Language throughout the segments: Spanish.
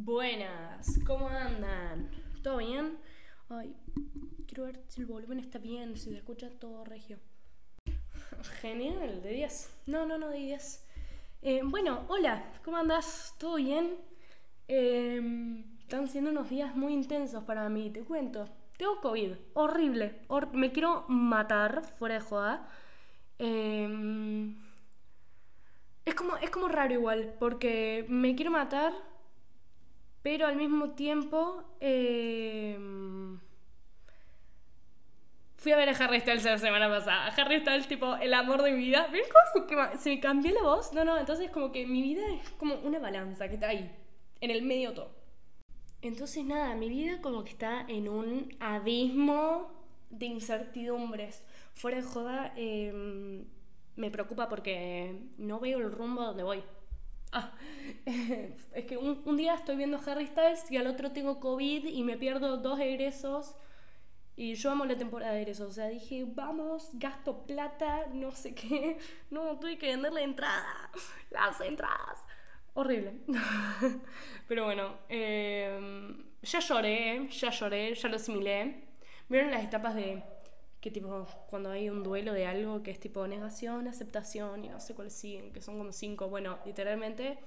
Buenas, ¿cómo andan? ¿Todo bien? Ay, quiero ver si el volumen está bien, si se escucha todo regio. Genial, de 10. No, no, no, de 10. Eh, bueno, hola, ¿cómo andas? ¿Todo bien? Eh, están siendo unos días muy intensos para mí, te cuento. Tengo COVID, horrible. hor- me quiero matar, fuera de joda. Eh, es, como, es como raro igual, porque me quiero matar, pero al mismo tiempo... eh, Fui a ver a Harry Styles la semana pasada. Harry Styles, tipo, el amor de mi vida. ¿Ven cómo se, me cambió la voz? No, no, entonces como que mi vida es como una balanza que está ahí, en el medio todo. Entonces nada, mi vida como que está en un abismo de incertidumbres. Fuera de joda, eh, me preocupa porque no veo el rumbo a donde voy. Ah, es que un, un día estoy viendo Harry Styles y al otro tengo COVID y me pierdo dos egresos. Y yo amo la temporada de egresos. O sea, dije, vamos, gasto plata, no sé qué. No, tuve que vender la entrada. Las entradas. Horrible. Pero bueno, eh, ya lloré, ya lloré, ya lo asimilé. ¿Vieron las etapas de que tipo cuando hay un duelo de algo que es tipo negación, aceptación y no sé cuáles siguen, que son como cinco? Bueno, literalmente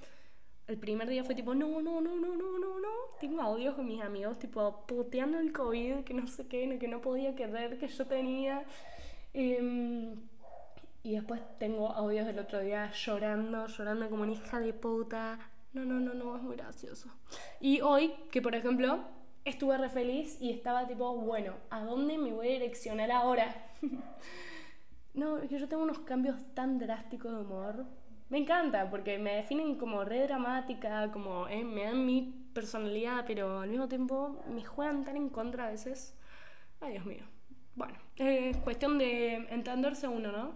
el primer día fue tipo, no, no, no, no, no, no, no. Tengo audios con mis amigos, tipo, puteando el COVID, que no sé qué, que no podía creer que yo tenía. Em, y después tengo audios del otro día llorando, llorando como una hija de puta. No, no, no, no, es muy gracioso. Y hoy, que por ejemplo, estuve re feliz y estaba tipo, bueno, ¿a dónde me voy a direccionar ahora? no, es que yo tengo unos cambios tan drásticos de humor. Me encanta porque me definen como re dramática, como eh, me dan mi personalidad, pero al mismo tiempo me juegan tan en contra a veces. Ay, Dios mío. Bueno, es cuestión de entenderse uno, ¿no?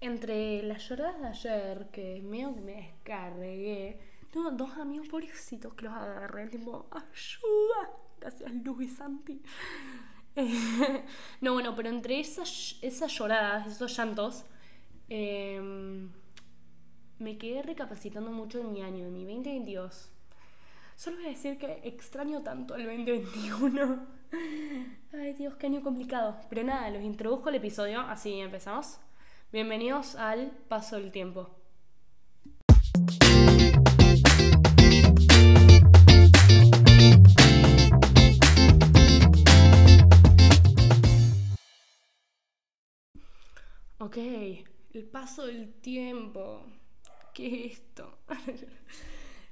Entre las lloradas de ayer, que medio que me descargué, tengo dos amigos pobrecitos que los agarré, tipo, ayuda. Gracias, Luis y Santi. Eh, no, bueno, pero entre esas, esas lloradas, esos llantos, eh, me quedé recapacitando mucho de mi año, de mi 2022. Solo voy a decir que extraño tanto el 2021. Ay, Dios, qué año complicado. Pero nada, los introduzco al episodio, así empezamos. Bienvenidos al Paso del Tiempo. Ok, el paso del tiempo. ¿Qué es esto?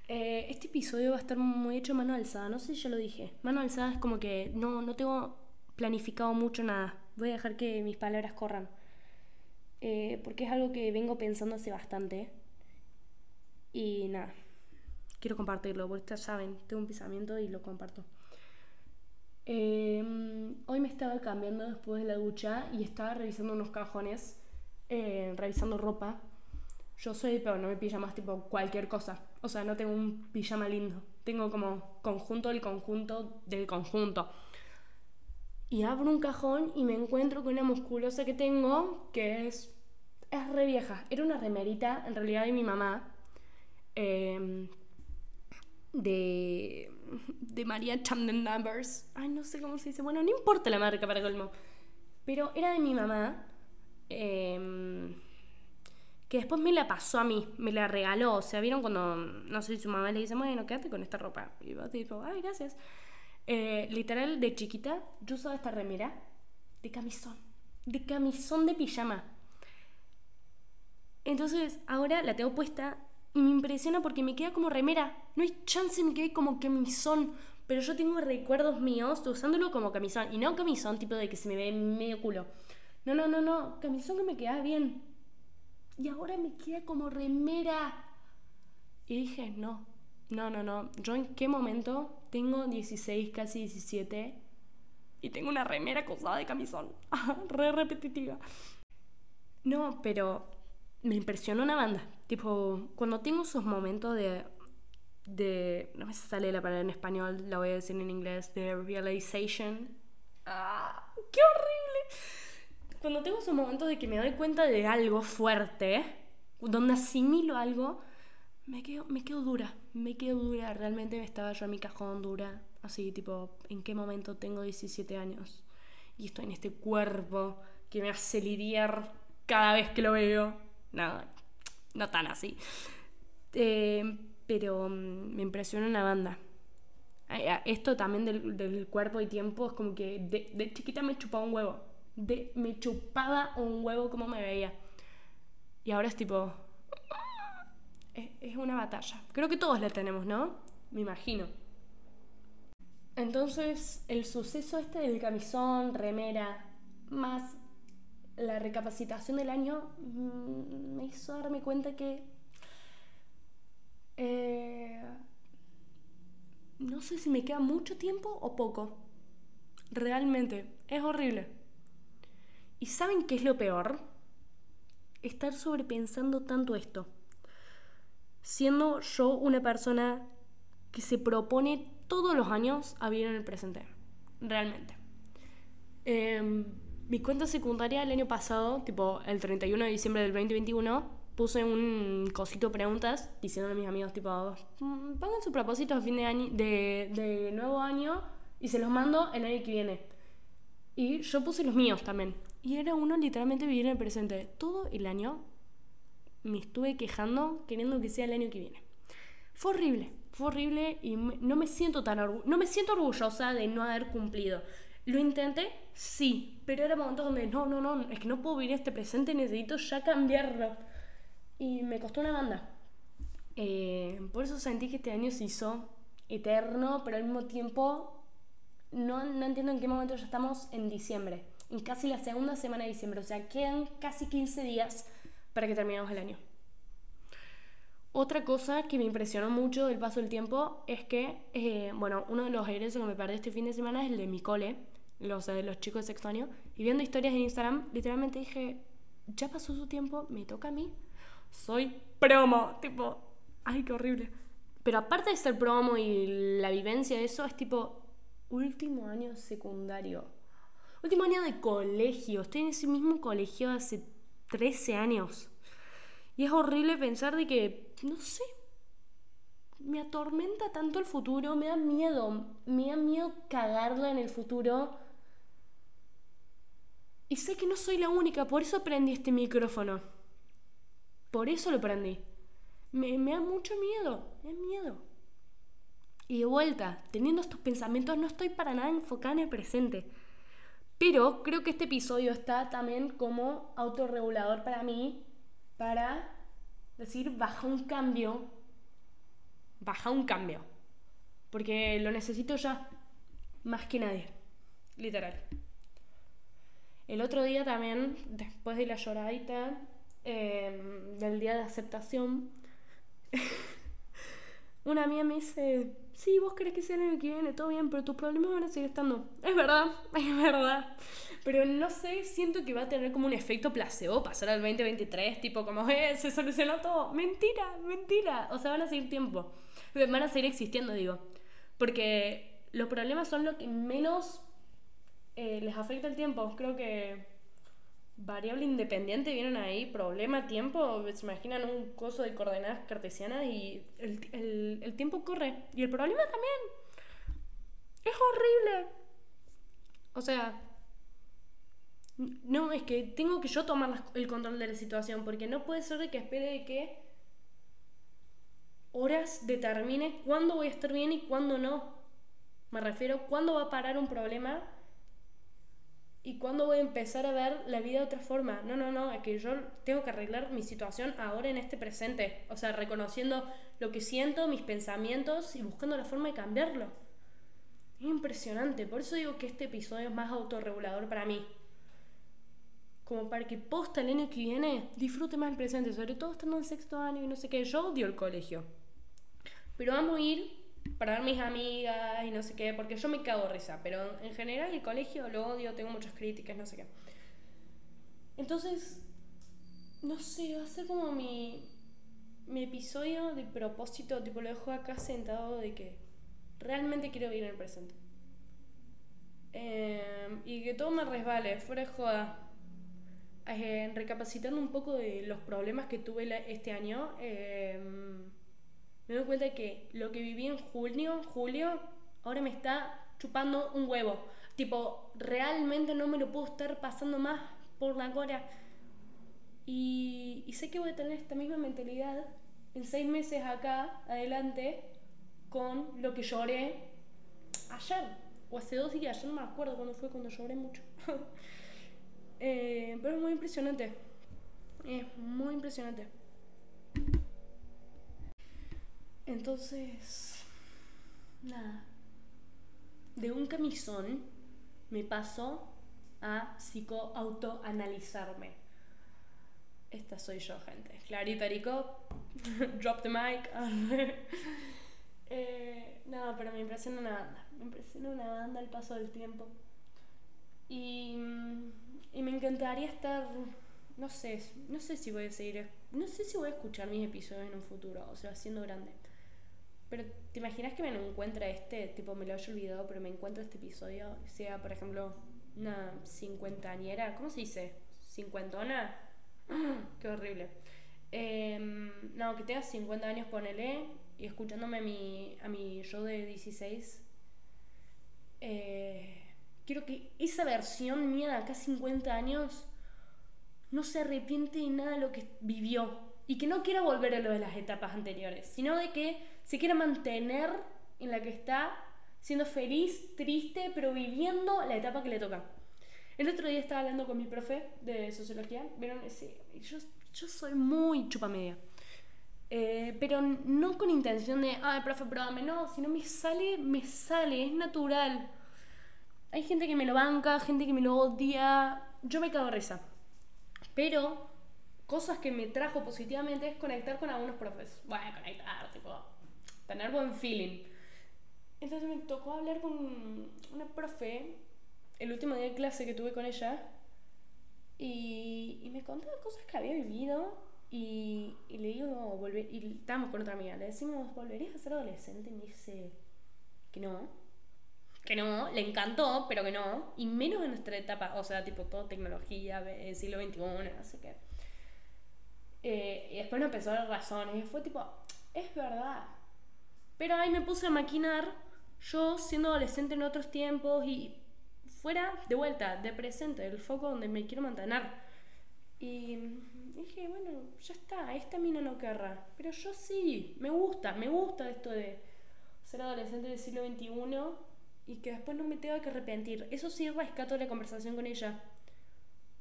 Eh, este episodio va a estar muy hecho mano alzada. No sé si ya lo dije. Mano alzada es como que no, no tengo planificado mucho nada. Voy a dejar que mis palabras corran. Eh, porque es algo que vengo pensando hace bastante. Y nada, quiero compartirlo. Porque ustedes saben, tengo un pensamiento y lo comparto. Eh, hoy me estaba cambiando después de la ducha y estaba revisando unos cajones, eh, revisando ropa. Yo soy, pero no me pijamas tipo cualquier cosa. O sea, no tengo un pijama lindo. Tengo como conjunto del conjunto del conjunto. Y abro un cajón y me encuentro con una musculosa que tengo que es, es re vieja. Era una remerita, en realidad, de mi mamá. Eh, de, de María Chanden Numbers. Ay, no sé cómo se dice. Bueno, no importa la marca para colmo. Pero era de mi mamá. eh, que después me la pasó a mí. Me la regaló. O sea, ¿vieron cuando, no sé si su mamá le dice, bueno, quédate con esta ropa? Y yo tipo, ay, gracias. Eh, literal, de chiquita, yo usaba esta remera de camisón. De camisón de pijama. Entonces, ahora la tengo puesta y me impresiona porque me queda como remera. No hay chance me quede como camisón. Pero yo tengo recuerdos míos usándolo como camisón. Y no camisón tipo de que se me ve medio culo. No, no, no, no. Camisón que me queda bien. Y ahora me queda como remera. Y dije, no. No, no, no. Yo en qué momento tengo 16, casi 17. Y tengo una remera cosada de camisón. Re repetitiva. No, pero me impresionó una banda. Tipo, cuando tengo esos momentos de. de no me sale la palabra en español, la voy a decir en inglés. De realization. ¡Ah! ¡Qué horrible! Cuando tengo esos momentos de que me doy cuenta de algo fuerte, donde asimilo algo, me quedo, me quedo dura, me quedo dura. Realmente estaba yo en mi cajón dura. Así, tipo, ¿en qué momento tengo 17 años? Y estoy en este cuerpo que me hace lidiar cada vez que lo veo. Nada, no, tan así. Eh, pero mm, me impresiona una banda. Esto también del, cuerpo y tiempo es como que de, chiquita me chupaba un huevo. De, me chupaba un huevo como me veía. Y ahora es tipo, es, una batalla. Creo que todos la tenemos, ¿no? Me imagino. Entonces, el suceso este del camisón, remera, más la recapacitación del año, mm, me hizo darme cuenta que... Eh, no sé si me queda mucho tiempo o poco. Realmente, es horrible. ¿Y saben qué es lo peor? Estar sobrepensando tanto esto siendo yo una persona que se propone todos los años a vivir en el presente, realmente. Em, mi cuenta secundaria el año pasado, tipo el 31 de diciembre del 2021, puse un cosito preguntas diciendo a mis amigos, tipo, mm, pongan sus propósitos de fin de, año, de, de nuevo año y se los mando el año que viene. Y yo puse los míos también. Y era uno literalmente vivir en el presente. Todo el año me estuve quejando queriendo que sea el año que viene. Fue horrible, fue horrible y no me siento tan no me siento orgullosa de no haber cumplido. Lo intenté, sí, pero era momentos donde no, no, no, es que no puedo vivir este presente, necesito ya cambiarlo. Y me costó una banda. Eh, por eso sentí que este año se hizo eterno, pero al mismo tiempo no, no entiendo en qué momento ya estamos en diciembre, en casi la segunda semana de diciembre, o sea, quedan casi 15 días para que terminemos el año. Otra cosa que me impresionó mucho del paso del tiempo es que, eh, bueno, uno de los egresos que me perdí este fin de semana es el de mi cole, los de los chicos de sexto año, y viendo historias en Instagram, literalmente dije, ya pasó su tiempo, me toca a mí, soy promo, tipo, ay, qué horrible. Pero aparte de ser promo y la vivencia de eso, es tipo, último año secundario, último año de colegio, estoy en ese mismo colegio hace 13 años. Y es horrible pensar de que, no sé, me atormenta tanto el futuro, me da miedo, me da miedo cagarla en el futuro. Y sé que no soy la única, por eso prendí este micrófono. Por eso lo prendí. Me, me da mucho miedo, me da miedo. Y de vuelta, teniendo estos pensamientos, no estoy para nada enfocada en el presente. Pero creo que este episodio está también como autorregulador para mí, para decir, baja un cambio, baja un cambio, porque lo necesito ya, más que nadie, literal. El otro día también, después de la lloradita em, del día de aceptación, una amiga me dice, sí, vos crees que sea el año que viene, todo bien, pero tus problemas van a seguir estando. Es verdad, es verdad. Pero no sé, siento que va a tener como un efecto placebo pasar al 2023, tipo como, eh, se solucionó todo. Mentira, mentira. O sea, van a seguir tiempo. Van a seguir existiendo, digo. Porque los problemas son lo que menos eh, les afecta el tiempo. Creo que variable independiente vienen ahí, problema, tiempo, se imaginan un coso de coordenadas cartesianas y el, tiempo corre. Y el problema también. Es horrible. O sea, no, es que tengo que yo tomar el control de la situación, porque no puede ser de que espere de que horas determine cuándo voy a estar bien y cuándo no. Me refiero, cuándo va a parar un problema ¿Y cuándo voy a empezar a ver la vida de otra forma? No, no, no, es que yo tengo que arreglar mi situación ahora en este presente. O sea, reconociendo lo que siento, mis pensamientos y buscando la forma de cambiarlo. Es impresionante. Por eso digo que este episodio es más autorregulador para mí. Como para que posta el año que viene disfrute más el presente, sobre todo estando en sexto año y no sé qué. Yo odio el colegio. Pero vamos a ir para ver mis amigas y no sé qué, porque yo me cago risa, pero en general el colegio lo odio, tengo muchas críticas, no sé qué. Entonces, no sé, va a ser como mi, mi episodio de propósito, tipo lo dejo acá sentado de que realmente quiero vivir en el presente. Em, y que todo me resbale, fuera de joda. Eh, recapacitando un poco de los problemas que tuve este año. Eh, me doy cuenta que lo que viví en junio, julio, ahora me está chupando un huevo. Tipo, realmente no me lo puedo estar pasando más por la cora. Y, sé que voy a tener esta misma mentalidad en seis meses acá, adelante, con lo que lloré ayer, o hace dos días, yo no me acuerdo cuándo fue cuando lloré mucho. Eh, pero es muy impresionante. Es muy impresionante. Entonces, nada. De un camisón me paso a psicoautoanalizarme. Esta soy yo, gente. Clarita Rico, drop the mic. eh, no, pero me impresiona una banda. Me impresiona una banda al paso del tiempo. Y, y me encantaría estar, no sé, no sé si voy a seguir, no sé si voy a escuchar mis episodios en un futuro, o sea, siendo grande. Pero ¿te imaginas que me encuentra este, tipo me lo haya olvidado, pero me encuentro este episodio, sea por ejemplo una cincuentañera, ¿cómo se dice? ¿Cincuentona? Qué horrible. Em, no, que tengas 50 años, ponele, y escuchándome a mi, a mi yo de 16. Eh, quiero que esa versión mía de acá 50 años no se arrepiente de nada de lo que vivió y que no quiera volver a lo de las etapas anteriores, sino de que se quiera mantener en la que está, siendo feliz, triste, pero viviendo la etapa que le toca. El otro día estaba hablando con mi profe de sociología, ¿vieron? Sí, yo, yo soy muy chupamedia. Eh, pero no con intención de, ay, profe, perdóname, no, sino me sale, me sale, es natural. Hay gente que me lo banca, gente que me lo odia. Yo me cago risa. Pero cosas que me trajo positivamente es conectar con algunos profes. Bueno, conectar, tipo, tener buen feeling. Entonces me tocó hablar con una profe el último día de clase que tuve con ella y, y me contaba cosas que había vivido y, y le digo, volver, y estábamos con otra amiga, le decimos, ¿volverías a ser adolescente? Y me dice que no, que no, le encantó, pero que no, y menos en nuestra etapa, o sea, tipo todo tecnología, siglo XXI, no sé qué. Eh, y después no empezó a dar razones, y fue tipo, es verdad. Pero ahí me puse a maquinar, yo siendo adolescente en otros tiempos y fuera de vuelta, de presente, del foco donde me quiero mantener. Y dije, bueno, ya está, esta mina no querrá. Pero yo sí, me gusta, me gusta esto de ser adolescente del siglo XXI y que después no me tenga que arrepentir. Eso sí, rescato la conversación con ella.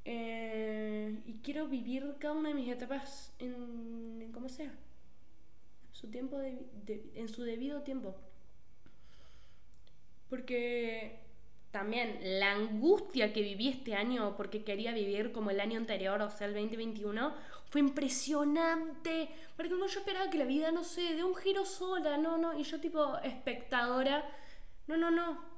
Eh, y quiero vivir cada una de mis etapas en, en como sea. Su tiempo en su debido tiempo. Porque también la angustia que viví este año porque quería vivir como el año anterior, o sea, el 2021, fue impresionante. Porque uno yo esperaba que la vida, no sé, de un giro sola, no, no, y yo tipo espectadora, no, no, no.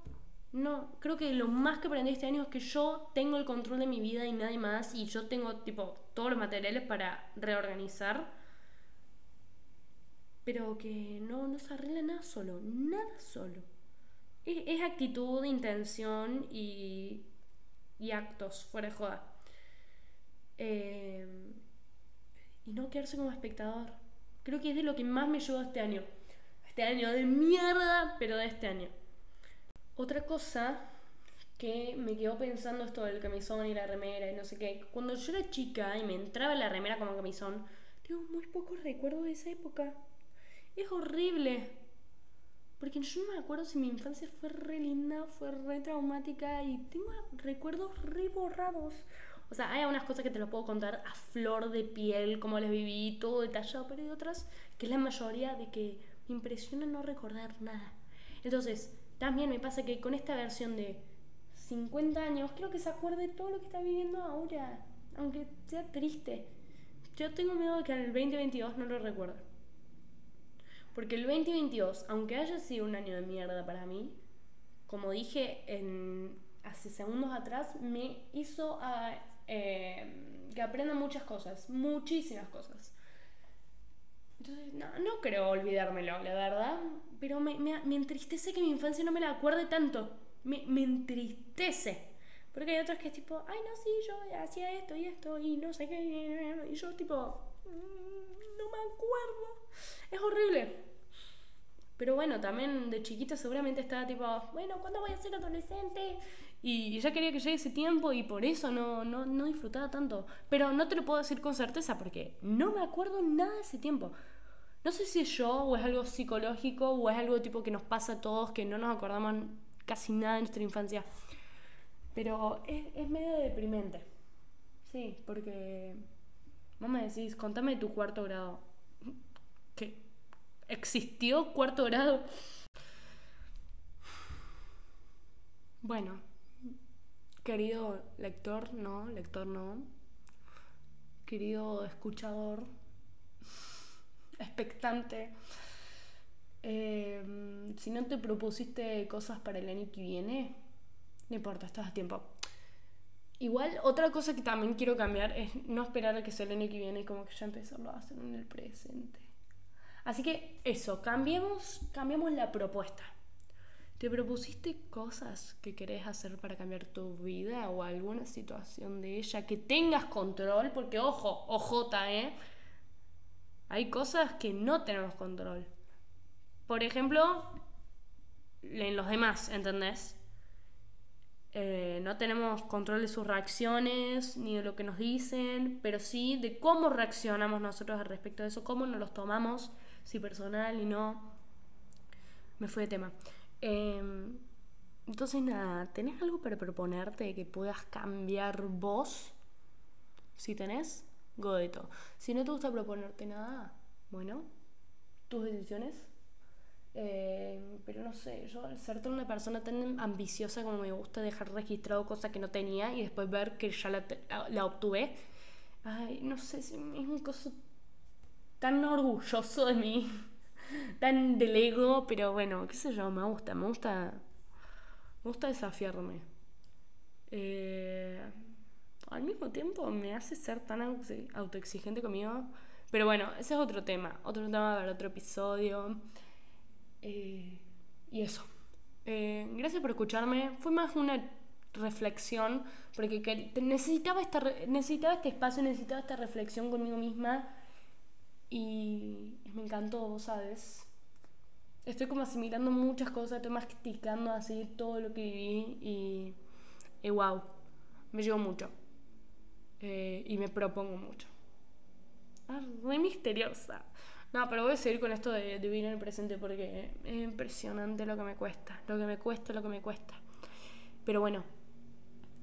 No, creo que lo más que aprendí este año es que yo tengo el control de mi vida y nadie más, y yo tengo tipo todos los materiales para reorganizar. Pero que no, no se arregla nada solo, nada solo es, actitud, intención y, y, actos, fuera de joda. Eh, y no quedarse como espectador. Creo que es de lo que más me ayudó este año. Este año de mierda, pero de este año. Otra cosa que me quedó pensando esto del camisón y la remera y no sé qué. Cuando yo era chica y me entraba la remera como camisón, tengo muy pocos recuerdos de esa época. Es horrible. Porque yo no me acuerdo si mi infancia fue re linda, fue re traumática y tengo recuerdos re borrados. O sea, hay algunas cosas que te lo puedo contar a flor de piel, cómo las viví, todo detallado, pero hay otras que es la mayoría de que me impresiona no recordar nada. Entonces, también me pasa que con esta versión de 50 años, quiero que se acuerde todo lo que está viviendo ahora, aunque sea triste. Yo tengo miedo de que el 2022 no lo recuerde. Porque el 2022, aunque haya sido un año de mierda para mí, como dije en, hace segundos atrás, me hizo a, eh, que aprenda muchas cosas, muchísimas cosas. Entonces, no, no creo olvidármelo, la verdad, pero me, me, entristece que mi infancia no me la acuerde tanto. Me, me entristece. Porque hay otros que es tipo, ay, no, sí, yo hacía esto y esto y no sé qué. Y yo tipo, mm, no me acuerdo. Es horrible. Pero bueno, también de chiquita seguramente estaba tipo, bueno, ¿cuándo voy a ser adolescente? Y ya quería que llegue ese tiempo y por eso no, no, no disfrutaba tanto. Pero no te lo puedo decir con certeza porque no me acuerdo nada de ese tiempo. No sé si es yo o es algo psicológico o es algo tipo que nos pasa a todos que no nos acordamos casi nada de nuestra infancia. Pero es, es medio deprimente. Sí, porque vos me decís, contame tu cuarto grado. ¿Existió cuarto grado? Bueno, querido lector, no, lector no. Querido escuchador, expectante. Eh, si no te propusiste cosas para el año que viene, no importa, estás a tiempo. Igual, otra cosa que también quiero cambiar es no esperar a que sea el año que viene como que ya empezarlo a hacer en el presente. Así que eso, cambiemos, cambiemos la propuesta. ¿Te propusiste cosas que querés hacer para cambiar tu vida o alguna situación de ella que tengas control? Porque ojo, ojota, ¿eh? Hay cosas que no tenemos control. Por ejemplo, en los demás, ¿entendés? Eh, no tenemos control de sus reacciones ni de lo que nos dicen, pero sí de cómo reaccionamos nosotros al respecto de eso, cómo nos los tomamos, si personal y no. Me fui de tema. Em, entonces, nada, ¿tenés algo para proponerte que puedas cambiar vos? Si tenés, godeto. Si no te gusta proponerte nada, bueno, tus decisiones eh, pero no sé, yo al ser una persona tan ambiciosa como me gusta dejar registrado cosas que no tenía y después ver que ya la, la, obtuve, ay, no sé, es un cosa tan orgulloso de mí, tan del ego, pero bueno, qué sé yo, me gusta, me gusta, me gusta desafiarme. Eh, al mismo tiempo me hace ser tan autoexigente conmigo, pero bueno, ese es otro tema, otro tema para otro episodio. Eh, y eso. Eh, gracias por escucharme. Fue más una reflexión, porque necesitaba, esta, necesitaba este espacio, necesitaba esta reflexión conmigo misma. Y me encantó, sabes. Estoy como asimilando muchas cosas, estoy masticando así todo lo que viví y, y wow, me llevo mucho. Eh, y me propongo mucho. Ah, muy misteriosa. No, pero voy a seguir con esto de, vivir en el presente porque es impresionante lo que me cuesta, lo que me cuesta, lo que me cuesta. Pero bueno,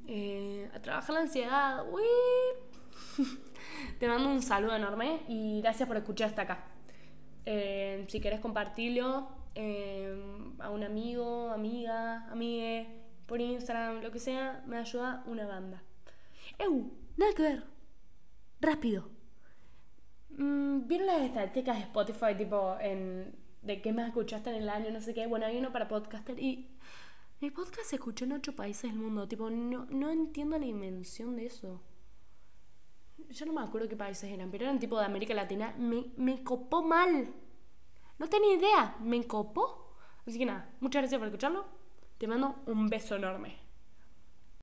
eh, a trabajar la ansiedad. Uy. Te mando un saludo enorme y gracias por escuchar hasta acá. Eh, si querés compartirlo eh, a un amigo, amiga, amigue, por Instagram, lo que sea, me ayuda una banda. ¡Ew! Nada que ver. Rápido Mm, ¿Vieron las estadísticas de Spotify, tipo, en, de qué más escuchaste en el año, no sé qué? Bueno, hay uno para podcaster y mi podcast se escuchó en ocho países del mundo. Tipo, no, no entiendo la dimensión de eso. Yo no me acuerdo qué países eran, pero eran tipo de América Latina. Me, me copó mal. No tenía idea, me copó. Así que nada, muchas gracias por escucharlo. Te mando un beso enorme.